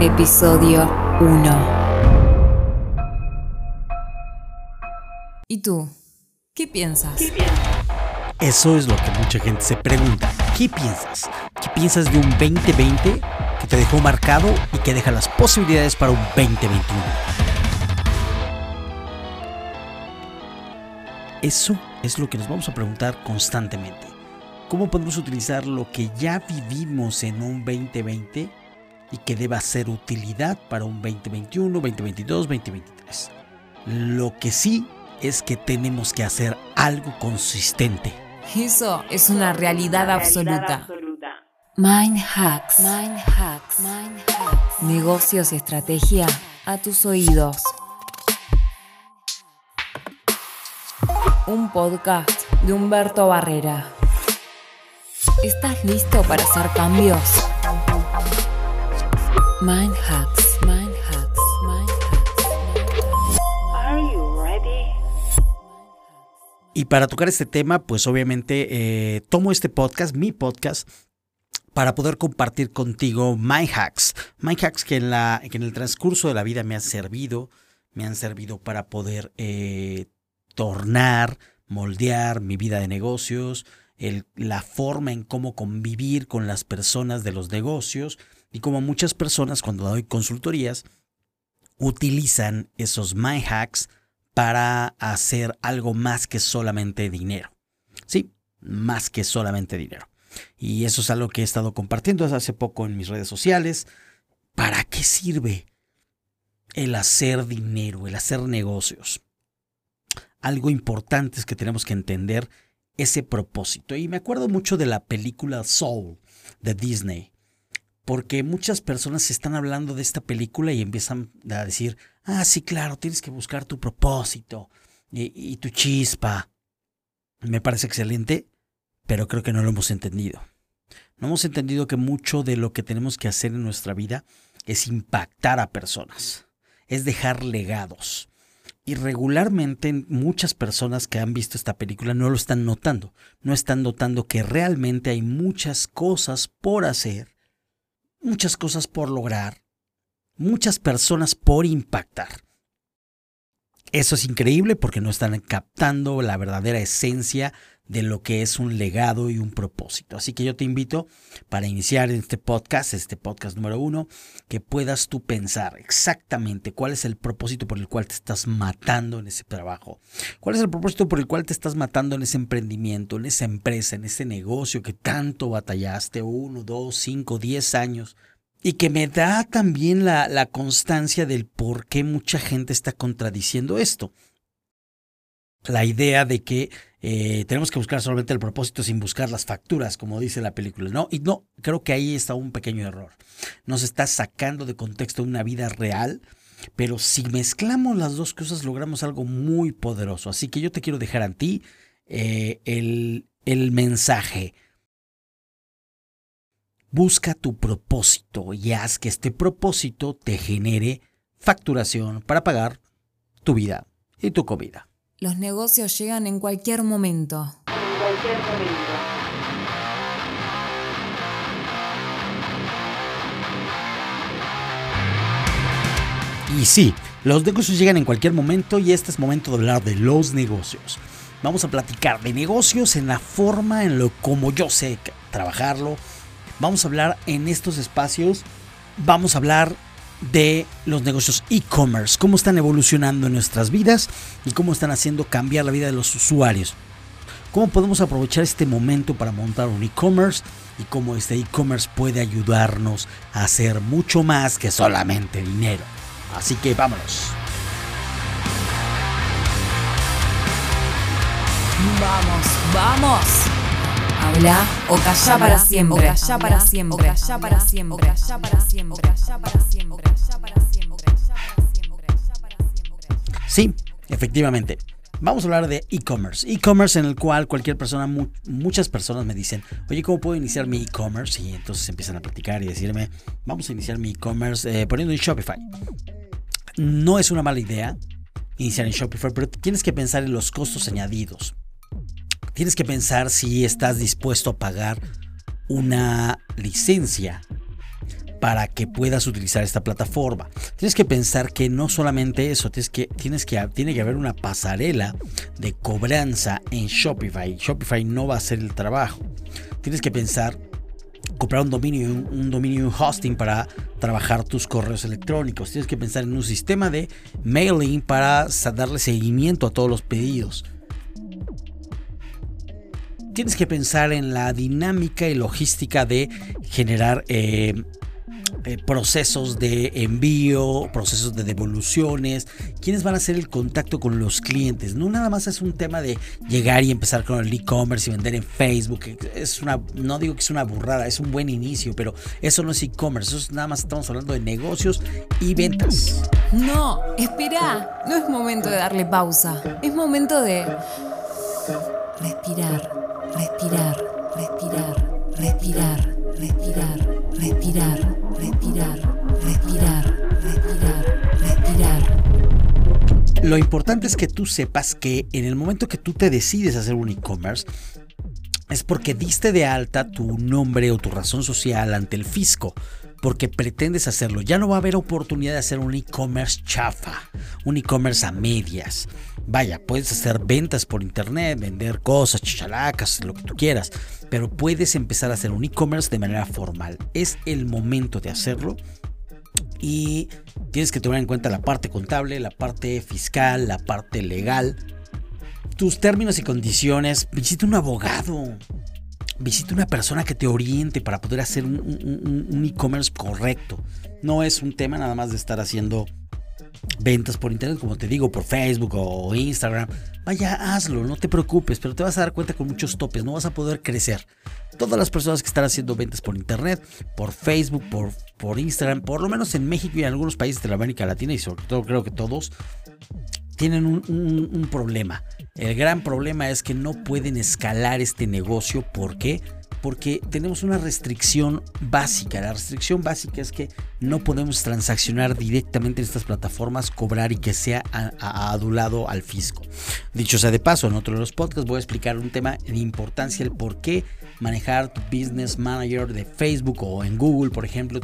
Episodio 1. ¿Y tú? ¿Qué piensas? Eso es lo que mucha gente se pregunta. ¿Qué piensas? ¿Qué piensas de un 2020 que te dejó marcado y que deja las posibilidades para un 2021? Eso es lo que nos vamos a preguntar constantemente. ¿Cómo podemos utilizar lo que ya vivimos en un 2020 y que deba ser utilidad para un 2021, 2022, 2023? Lo que sí es que tenemos que hacer algo consistente. Eso es una realidad absoluta. Mind hacks. Mind hacks. Mind hacks. Negocios y estrategia a tus oídos. Un podcast de Humberto Barrera. ¿Estás listo para hacer cambios? Mind hacks. Mind hacks. Mind hacks. Are you ready? Y para tocar este tema, pues obviamente eh, tomo este podcast, mi podcast, para poder compartir contigo my hacks. My hacks que en, la, que en el transcurso de la vida me han servido, me han servido para poder eh, tornar, moldear mi vida de negocios, el- la forma en cómo convivir con las personas de los negocios y como muchas personas cuando doy consultorías utilizan esos my hacks para hacer algo más que solamente dinero. Sí, más que solamente dinero. Y eso es algo que he estado compartiendo hace poco en mis redes sociales. ¿Para qué sirve el hacer dinero, el hacer negocios? Algo importante es que tenemos que entender ese propósito. Y me acuerdo mucho de la película Soul de Disney, porque muchas personas están hablando de esta película y empiezan a decir, ah, sí, claro, tienes que buscar tu propósito y, y tu chispa. Me parece excelente, pero creo que no lo hemos entendido. No hemos entendido que mucho de lo que tenemos que hacer en nuestra vida es impactar a personas, es dejar legados. Y regularmente muchas personas que han visto esta película no lo están notando, no están notando que realmente hay muchas cosas por hacer, muchas cosas por lograr, muchas personas por impactar. Eso es increíble porque no están captando la verdadera esencia de lo que es un legado y un propósito. Así que yo te invito para iniciar este podcast, este podcast número uno, que puedas tú pensar exactamente cuál es el propósito por el cual te estás matando en ese trabajo. ¿Cuál es el propósito por el cual te estás matando en ese emprendimiento, en esa empresa, en ese negocio que tanto batallaste, uno, dos, cinco, diez años? Y que me da también la, la constancia del por qué mucha gente está contradiciendo esto. La idea de que eh, tenemos que buscar solamente el propósito sin buscar las facturas, como dice la película. No, y no, creo que ahí está un pequeño error. Nos está sacando de contexto una vida real, pero si mezclamos las dos cosas logramos algo muy poderoso. Así que yo te quiero dejar a ti eh, el, el mensaje. Busca tu propósito y haz que este propósito te genere facturación para pagar tu vida y tu comida. Los negocios llegan en cualquier momento. En cualquier momento. Y sí, los negocios llegan en cualquier momento y este es momento de hablar de los negocios. Vamos a platicar de negocios en la forma en lo como yo sé trabajarlo. Vamos a hablar en estos espacios, vamos a hablar de los negocios e-commerce, cómo están evolucionando en nuestras vidas y cómo están haciendo cambiar la vida de los usuarios. ¿Cómo podemos aprovechar este momento para montar un e-commerce y cómo este e-commerce puede ayudarnos a hacer mucho más que solamente dinero? Así que vámonos. Vamos, vamos. Habla o calla para siempre. O calla para siempre. O calla para siempre. O calla para siempre. O calla para siempre. O calla para siempre. O calla para siempre. Sí, efectivamente. Vamos a hablar de e-commerce. E-commerce en el cual cualquier persona, mu- muchas personas me dicen, oye, ¿cómo puedo iniciar mi e-commerce? Y entonces empiezan a platicar y decirme, vamos a iniciar mi e-commerce eh, poniendo en Shopify. No es una mala idea iniciar en Shopify, pero tienes que pensar en los costos añadidos. Tienes que pensar si estás dispuesto a pagar una licencia para que puedas utilizar esta plataforma. Tienes que pensar que no solamente eso, tienes que, tienes que, tiene que haber una pasarela de cobranza en Shopify. Shopify no va a hacer el trabajo. Tienes que pensar comprar un dominio, un, un dominio un hosting para trabajar tus correos electrónicos. Tienes que pensar en un sistema de mailing para darle seguimiento a todos los pedidos. Tienes que pensar en la dinámica y logística de generar eh, eh, procesos de envío, procesos de devoluciones, quiénes van a hacer el contacto con los clientes. No nada más es un tema de llegar y empezar con el e-commerce y vender en Facebook. Es una, no digo que es una burrada, es un buen inicio, pero eso no es e-commerce, eso es nada más estamos hablando de negocios y ventas. No, espera. No es momento de darle pausa. Es momento de respirar, respirar, respirar, respirar, respirar, respirar, respirar, respirar, respirar, respirar. Lo importante es que tú sepas que en el momento que tú te decides hacer un e-commerce, es porque diste de alta tu nombre o tu razón social ante el fisco, porque pretendes hacerlo. Ya no va a haber oportunidad de hacer un e-commerce chafa, un e-commerce a medias. Vaya, puedes hacer ventas por internet, vender cosas, chichalacas, lo que tú quieras, pero puedes empezar a hacer un e-commerce de manera formal. Es el momento de hacerlo y tienes que tomar en cuenta la parte contable, la parte fiscal, la parte legal, tus términos y condiciones. Visita un abogado, visita una persona que te oriente para poder hacer un, e-commerce correcto. No es un tema nada más de estar haciendo ventas por internet, como te digo, por Facebook o Instagram. Vaya, hazlo, no te preocupes, pero te vas a dar cuenta con muchos topes, no vas a poder crecer. Todas las personas que están haciendo ventas por internet, por Facebook, por, por Instagram, por lo menos en México y en algunos países de la América Latina y sobre todo creo que todos, tienen un, problema. El gran problema es que no pueden escalar este negocio. ¿Por qué? Porque tenemos una restricción básica. La restricción básica es que no podemos transaccionar directamente en estas plataformas, cobrar y que sea adulado al fisco. Dicho sea de paso, en otro de los podcasts voy a explicar un tema de importancia, el por qué manejar tu business manager de Facebook o en Google, por ejemplo,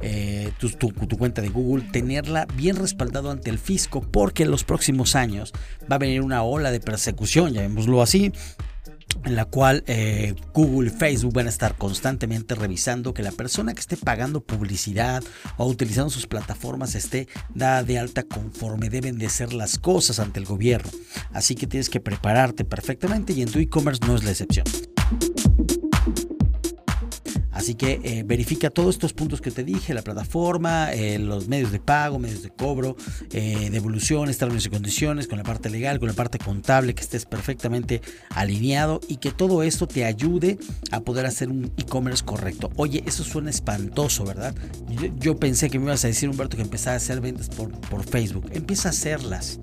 eh, tu, tu cuenta de Google, tenerla bien respaldado ante el fisco, porque en los próximos años va a venir una ola de persecución, llamémoslo así, en la cual eh, Google y Facebook van a estar constantemente revisando que la persona que esté pagando publicidad o utilizando sus plataformas esté dada de alta conforme deben de ser las cosas ante el gobierno. Así que tienes que prepararte perfectamente y en tu e-commerce no es la excepción. Así que eh, verifica todos estos puntos que te dije, la plataforma, eh, los medios de pago, medios de cobro, eh, devoluciones, términos y condiciones, con la parte legal, con la parte contable, que estés perfectamente alineado y que todo esto te ayude a poder hacer un e-commerce correcto. Oye, eso suena espantoso, ¿verdad? Yo, pensé que me ibas a decir, Humberto, que empezaba a hacer ventas por Facebook. Empieza a hacerlas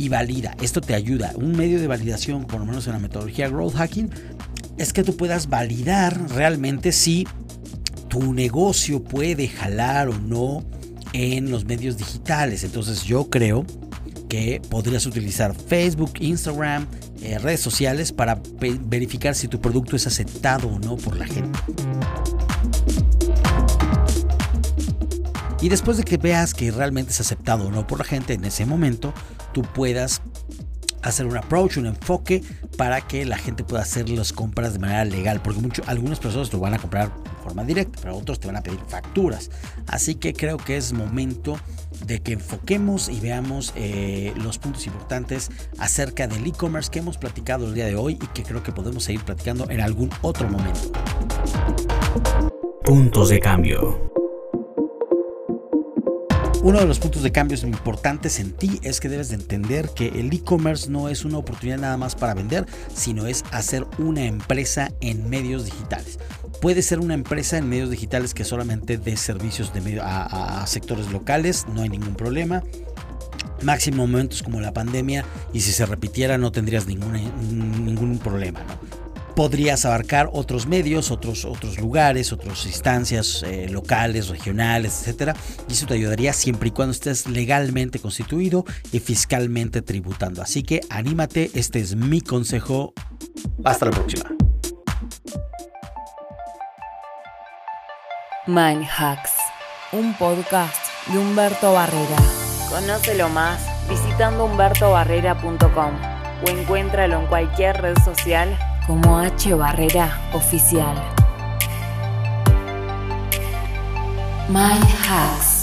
y valida. Esto te ayuda. Un medio de validación, por lo menos en la metodología Growth Hacking, es que tú puedas validar realmente si tu negocio puede jalar o no en los medios digitales. Entonces yo creo que podrías utilizar Facebook, Instagram, eh, redes sociales para ve- verificar si tu producto es aceptado o no por la gente. Y después de que veas que realmente es aceptado o no por la gente, en ese momento tú puedas hacer un approach, un enfoque para que la gente pueda hacer las compras de manera legal, porque mucho, algunas personas lo van a comprar de forma directa, pero otros te van a pedir facturas. Así que creo que es momento de que enfoquemos y veamos eh, los puntos importantes acerca del e-commerce que hemos platicado el día de hoy y que creo que podemos seguir platicando en algún otro momento. Puntos de cambio. Uno de los puntos de cambios importantes en ti es que debes de entender que el e-commerce no es una oportunidad nada más para vender, sino es hacer una empresa en medios digitales. Puede ser una empresa en medios digitales que solamente dé servicios de medio a, sectores locales, no hay ningún problema. Máximo momentos como la pandemia y si se repitiera no tendrías ningún, ningún problema. Podrías abarcar otros medios, otros, otros lugares, otras instancias eh, locales, regionales, etcétera. Y eso te ayudaría siempre y cuando estés legalmente constituido y fiscalmente tributando. Así que anímate, este es mi consejo. Hasta la próxima. Mind Hacks. un podcast de Humberto Barrera. Conócelo más visitando humbertobarrera.com o encuéntralo en cualquier red social como H Barrera Oficial. My Hacks.